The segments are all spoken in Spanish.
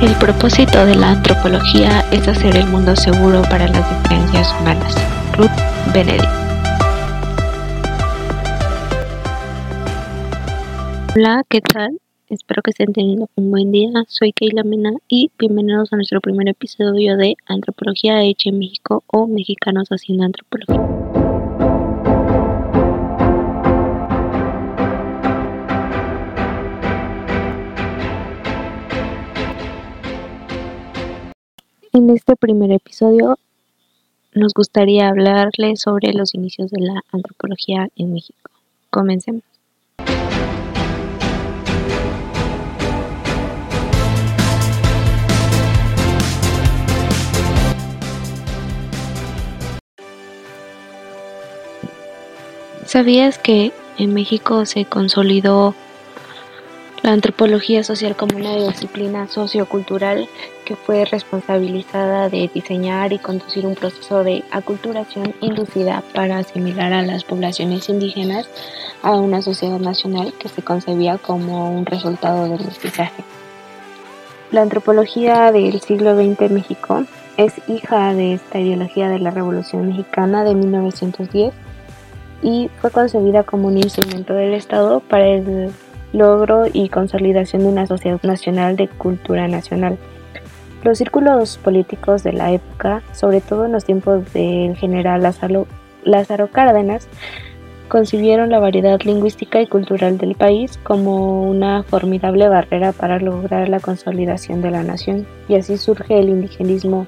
El propósito de la antropología es hacer el mundo seguro para las diferencias humanas. Ruth Benedict. Hola, ¿qué tal? Espero que estén teniendo un buen día. Soy Keila Mena y bienvenidos a nuestro primer episodio de Antropología hecha en México o Mexicanos haciendo antropología. En este primer episodio nos gustaría hablarles sobre los inicios de la antropología en México. Comencemos. ¿Sabías que en México se consolidó la antropología social como una disciplina sociocultural que fue responsabilizada de diseñar y conducir un proceso de aculturación inducida para asimilar a las poblaciones indígenas a una sociedad nacional que se concebía como un resultado del mestizaje. La antropología del siglo XX en México es hija de esta ideología de la Revolución Mexicana de 1910 y fue concebida como un instrumento del Estado para el logro y consolidación de una sociedad nacional de cultura nacional. Los círculos políticos de la época, sobre todo en los tiempos del general Lázaro, Lázaro Cárdenas, concibieron la variedad lingüística y cultural del país como una formidable barrera para lograr la consolidación de la nación, y así surge el indigenismo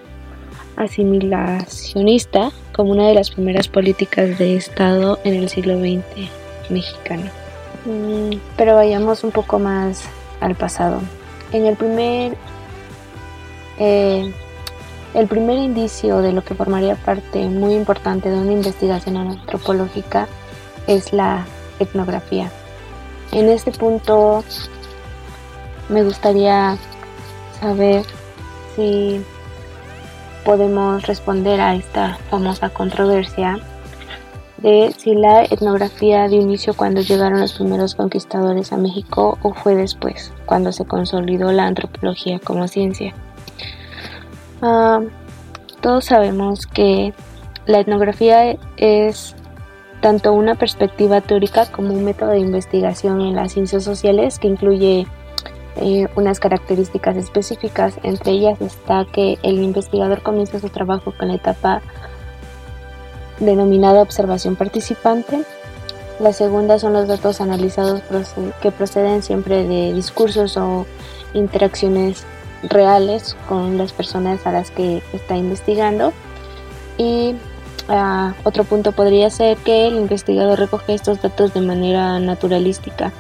asimilacionista como una de las primeras políticas de Estado en el siglo XX mexicano. Mm, pero vayamos un poco más al pasado. En el primer, eh, el primer indicio de lo que formaría parte muy importante de una investigación antropológica es la etnografía. En este punto me gustaría saber si podemos responder a esta famosa controversia de si la etnografía de inicio cuando llegaron los primeros conquistadores a México o fue después, cuando se consolidó la antropología como ciencia. Ah, todos sabemos que la etnografía es tanto una perspectiva teórica como un método de investigación en las ciencias sociales que incluye eh, unas características específicas. Entre ellas está que el investigador comienza su trabajo con la etapa denominada observación participante. La segunda son los datos analizados que proceden siempre de discursos o interacciones reales con las personas a las que está investigando. Y ah, otro punto podría ser que el investigador recoge estos datos de manera naturalística.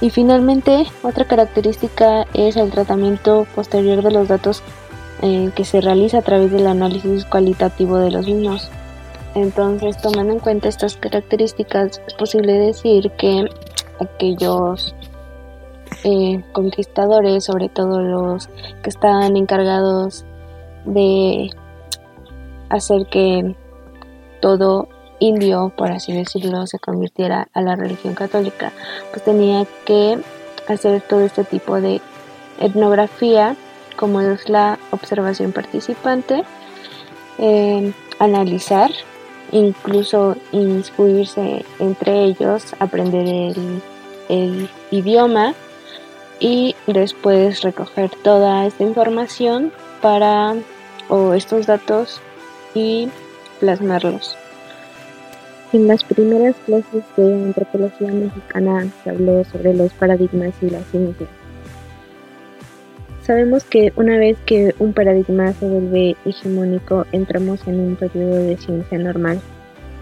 Y finalmente, otra característica es el tratamiento posterior de los datos eh, que se realiza a través del análisis cualitativo de los mismos. Entonces, tomando en cuenta estas características, es posible decir que aquellos eh, conquistadores, sobre todo los que estaban encargados de hacer que todo indio, por así decirlo, se convirtiera a la religión católica, pues tenía que hacer todo este tipo de etnografía, como es la observación participante, eh, analizar incluso instruirse entre ellos, aprender el, idioma y después recoger toda esta información para o estos datos y plasmarlos. En las primeras clases de antropología mexicana se habló sobre los paradigmas y la ciencia. Sabemos que una vez que un paradigma se vuelve hegemónico, entramos en un periodo de ciencia normal.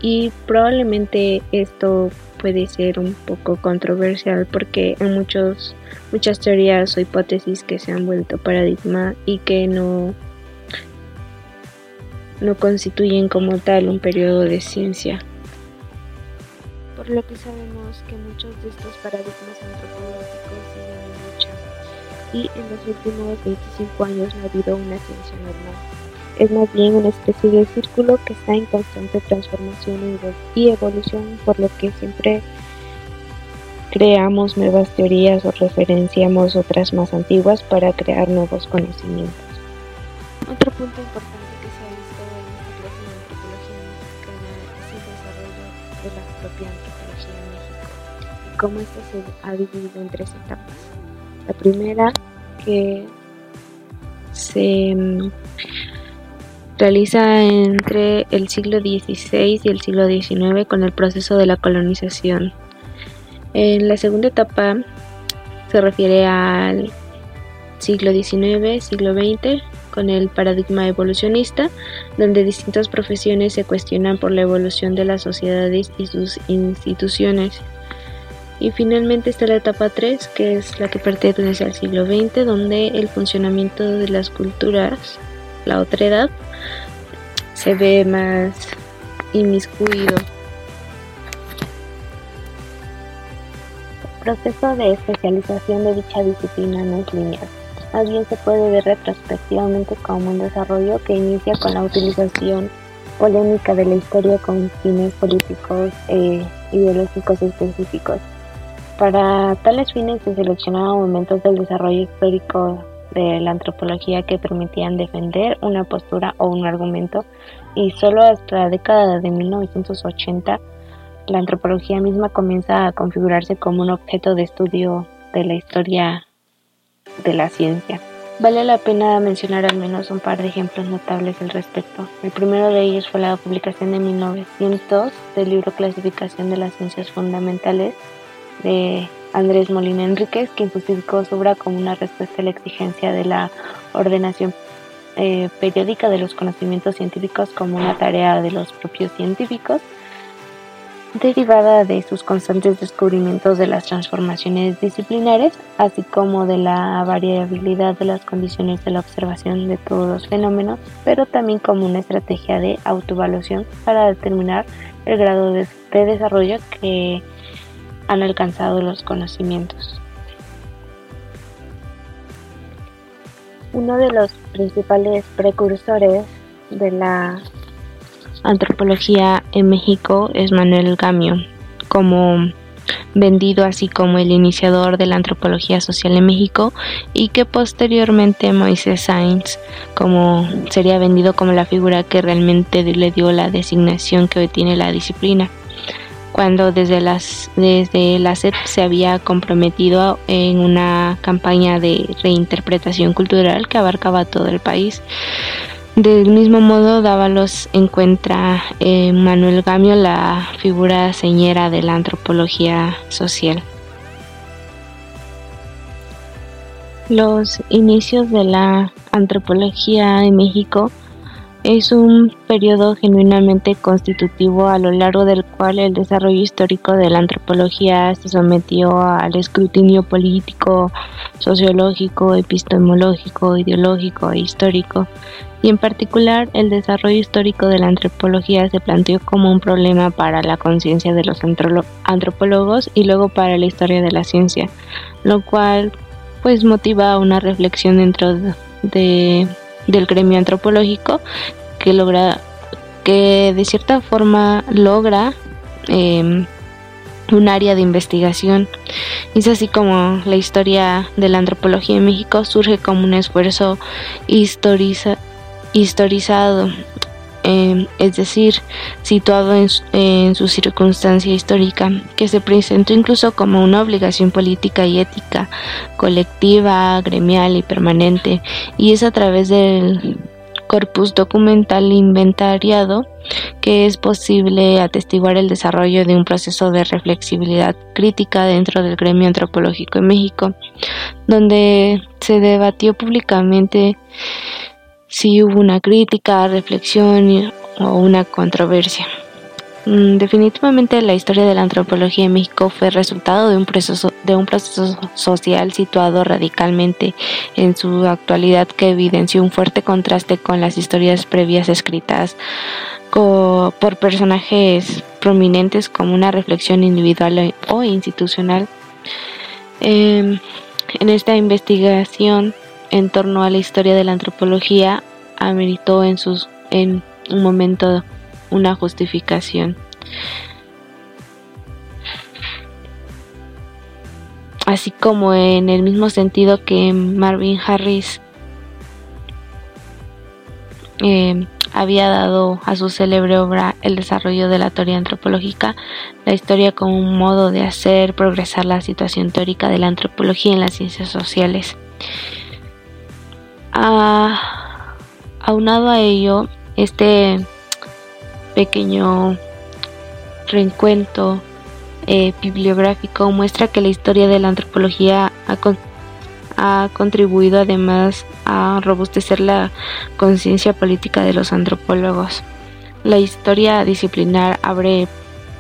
Y probablemente esto puede ser un poco controversial porque hay muchos, muchas teorías o hipótesis que se han vuelto paradigma y que no, no constituyen como tal un periodo de ciencia. Por lo que sabemos que muchos de estos paradigmas antropológicos siguen lucha y en los últimos 25 años no ha habido una ciencia normal. Es más bien una especie de círculo que está en constante transformación y evolución, por lo que siempre creamos nuevas teorías o referenciamos otras más antiguas para crear nuevos conocimientos. Otro punto importante que se ha visto en esta clase de antropología mexicana es el desarrollo de la propia antropología en México y cómo esto se ha dividido en tres etapas. La primera que se mm, realiza entre el siglo XVI y el siglo XIX con el proceso de la colonización. En la segunda etapa se refiere al siglo XIX, siglo XX, con el paradigma evolucionista, donde distintas profesiones se cuestionan por la evolución de las sociedades y sus instituciones. Y finalmente está la etapa 3, que es la que pertenece al siglo XX, donde el funcionamiento de las culturas, la otra edad, se ve más inmiscuido. El proceso de especialización de dicha disciplina no es lineal. Más bien se puede ver retrospectivamente como un desarrollo que inicia con la utilización polémica de la historia con fines políticos e ideológicos específicos. Para tales fines se seleccionaban momentos del desarrollo histórico de la antropología que permitían defender una postura o un argumento y solo hasta la década de 1980 la antropología misma comienza a configurarse como un objeto de estudio de la historia de la ciencia. Vale la pena mencionar al menos un par de ejemplos notables al respecto. El primero de ellos fue la publicación de 1902 del libro Clasificación de las Ciencias Fundamentales de Andrés Molina Enríquez, quien justificó su obra como una respuesta a la exigencia de la ordenación eh, periódica de los conocimientos científicos como una tarea de los propios científicos, derivada de sus constantes descubrimientos de las transformaciones disciplinares, así como de la variabilidad de las condiciones de la observación de todos los fenómenos, pero también como una estrategia de autoevaluación para determinar el grado de desarrollo que han alcanzado los conocimientos. Uno de los principales precursores de la antropología en México es Manuel Gamio, como vendido así como el iniciador de la antropología social en México y que posteriormente Moisés Sainz como sería vendido como la figura que realmente le dio la designación que hoy tiene la disciplina cuando desde, las, desde la SEP se había comprometido en una campaña de reinterpretación cultural que abarcaba todo el país. Del mismo modo, Dávalos encuentra en Manuel Gamio la figura señera de la antropología social. Los inicios de la antropología en México es un periodo genuinamente constitutivo a lo largo del cual el desarrollo histórico de la antropología se sometió al escrutinio político, sociológico, epistemológico, ideológico e histórico, y en particular el desarrollo histórico de la antropología se planteó como un problema para la conciencia de los antropólogos y luego para la historia de la ciencia, lo cual pues motiva una reflexión dentro de del gremio antropológico que logra que de cierta forma logra em, un área de investigación. Es así como la historia de la antropología en México surge como un esfuerzo historiza, historizado, em, es decir, situado en, en, su circunstancia histórica, que se presentó incluso como una obligación política y ética, colectiva, gremial y permanente, y es a través del corpus documental inventariado que es posible atestiguar el desarrollo de un proceso de reflexibilidad crítica dentro del gremio antropológico en México, donde se debatió públicamente si hubo una crítica, reflexión o una controversia. Mm, definitivamente la historia de la antropología en México fue resultado de un proceso, de un proceso social situado radicalmente en su actualidad que evidenció un fuerte contraste con las historias previas escritas por personajes prominentes como una reflexión individual o institucional. Em, en esta investigación en torno a la historia de la antropología ameritó en, sus, en un momento una justificación. así como en el mismo sentido que Marvin Harris eh, había dado a su célebre obra El desarrollo de la teoría antropológica, la historia como un modo de hacer progresar la situación teórica de la antropología en las ciencias sociales. Aunado a ello, este pequeño reencuentro eh, bibliográfico muestra que la historia de la antropología ha contribuido además a robustecer la conciencia política de los antropólogos. La historia disciplinar abre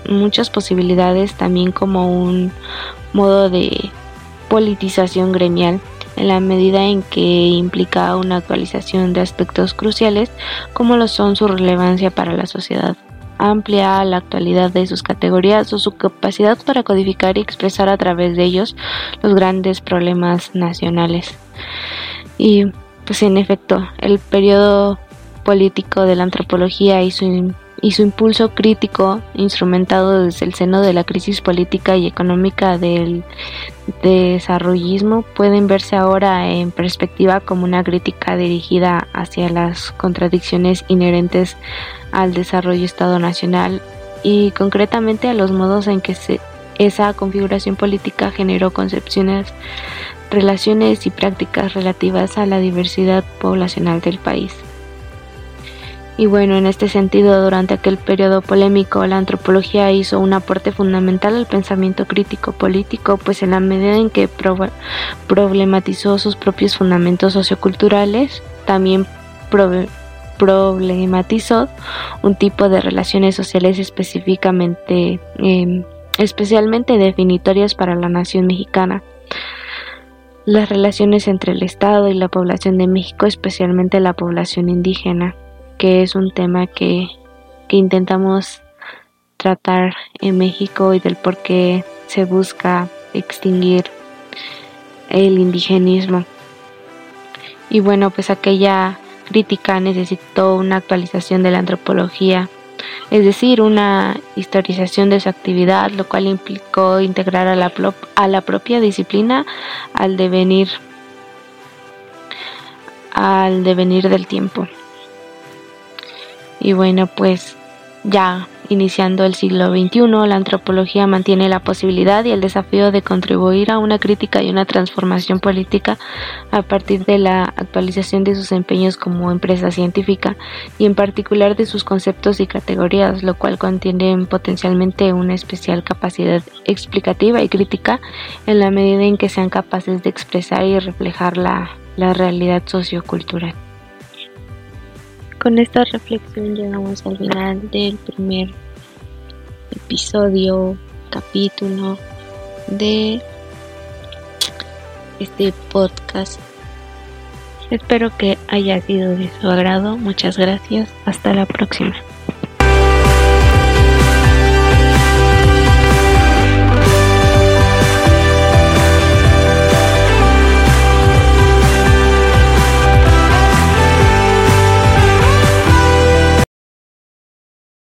muchas posibilidades también como un modo de politización gremial en la medida en que implica una actualización de aspectos cruciales como lo son su relevancia para la sociedad amplia la actualidad de sus categorías o su capacidad para codificar y expresar a través de ellos los grandes problemas nacionales. Y pues en efecto, el periodo político de la antropología y su, y su impulso crítico instrumentado desde el seno de la crisis política y económica del desarrollismo pueden verse ahora en perspectiva como una crítica dirigida hacia las contradicciones inherentes al desarrollo Estado Nacional y concretamente a los modos en que se, esa configuración política generó concepciones, relaciones y prácticas relativas a la diversidad poblacional del país. Y bueno, en este sentido, durante aquel periodo polémico, la antropología hizo un aporte fundamental al pensamiento crítico político, pues en la medida en que problematizó sus propios fundamentos socioculturales, también problematizó un tipo de relaciones sociales específicamente, em, especialmente definitorias para la nación mexicana. Las relaciones entre el Estado y la población de México, especialmente la población indígena, que es un tema que, que intentamos tratar en México y del por qué se busca extinguir el indigenismo. Y bueno, pues aquella crítica necesitó una actualización de la antropología, es decir, una historización de su actividad, lo cual implicó integrar a la, a la propia disciplina al devenir al devenir del tiempo. Y bueno, pues ya Iniciando el siglo XXI, la antropología mantiene la posibilidad y el desafío de contribuir a una crítica y una transformación política a partir de la actualización de sus empeños como empresa científica y en particular de sus conceptos y categorías, lo cual contiene potencialmente una especial capacidad explicativa y crítica en la medida en que sean capaces de expresar y reflejar la, la realidad sociocultural. Con esta reflexión llegamos al final del primer episodio, capítulo de este podcast. Espero que haya sido de su agrado. Muchas gracias. Hasta la próxima.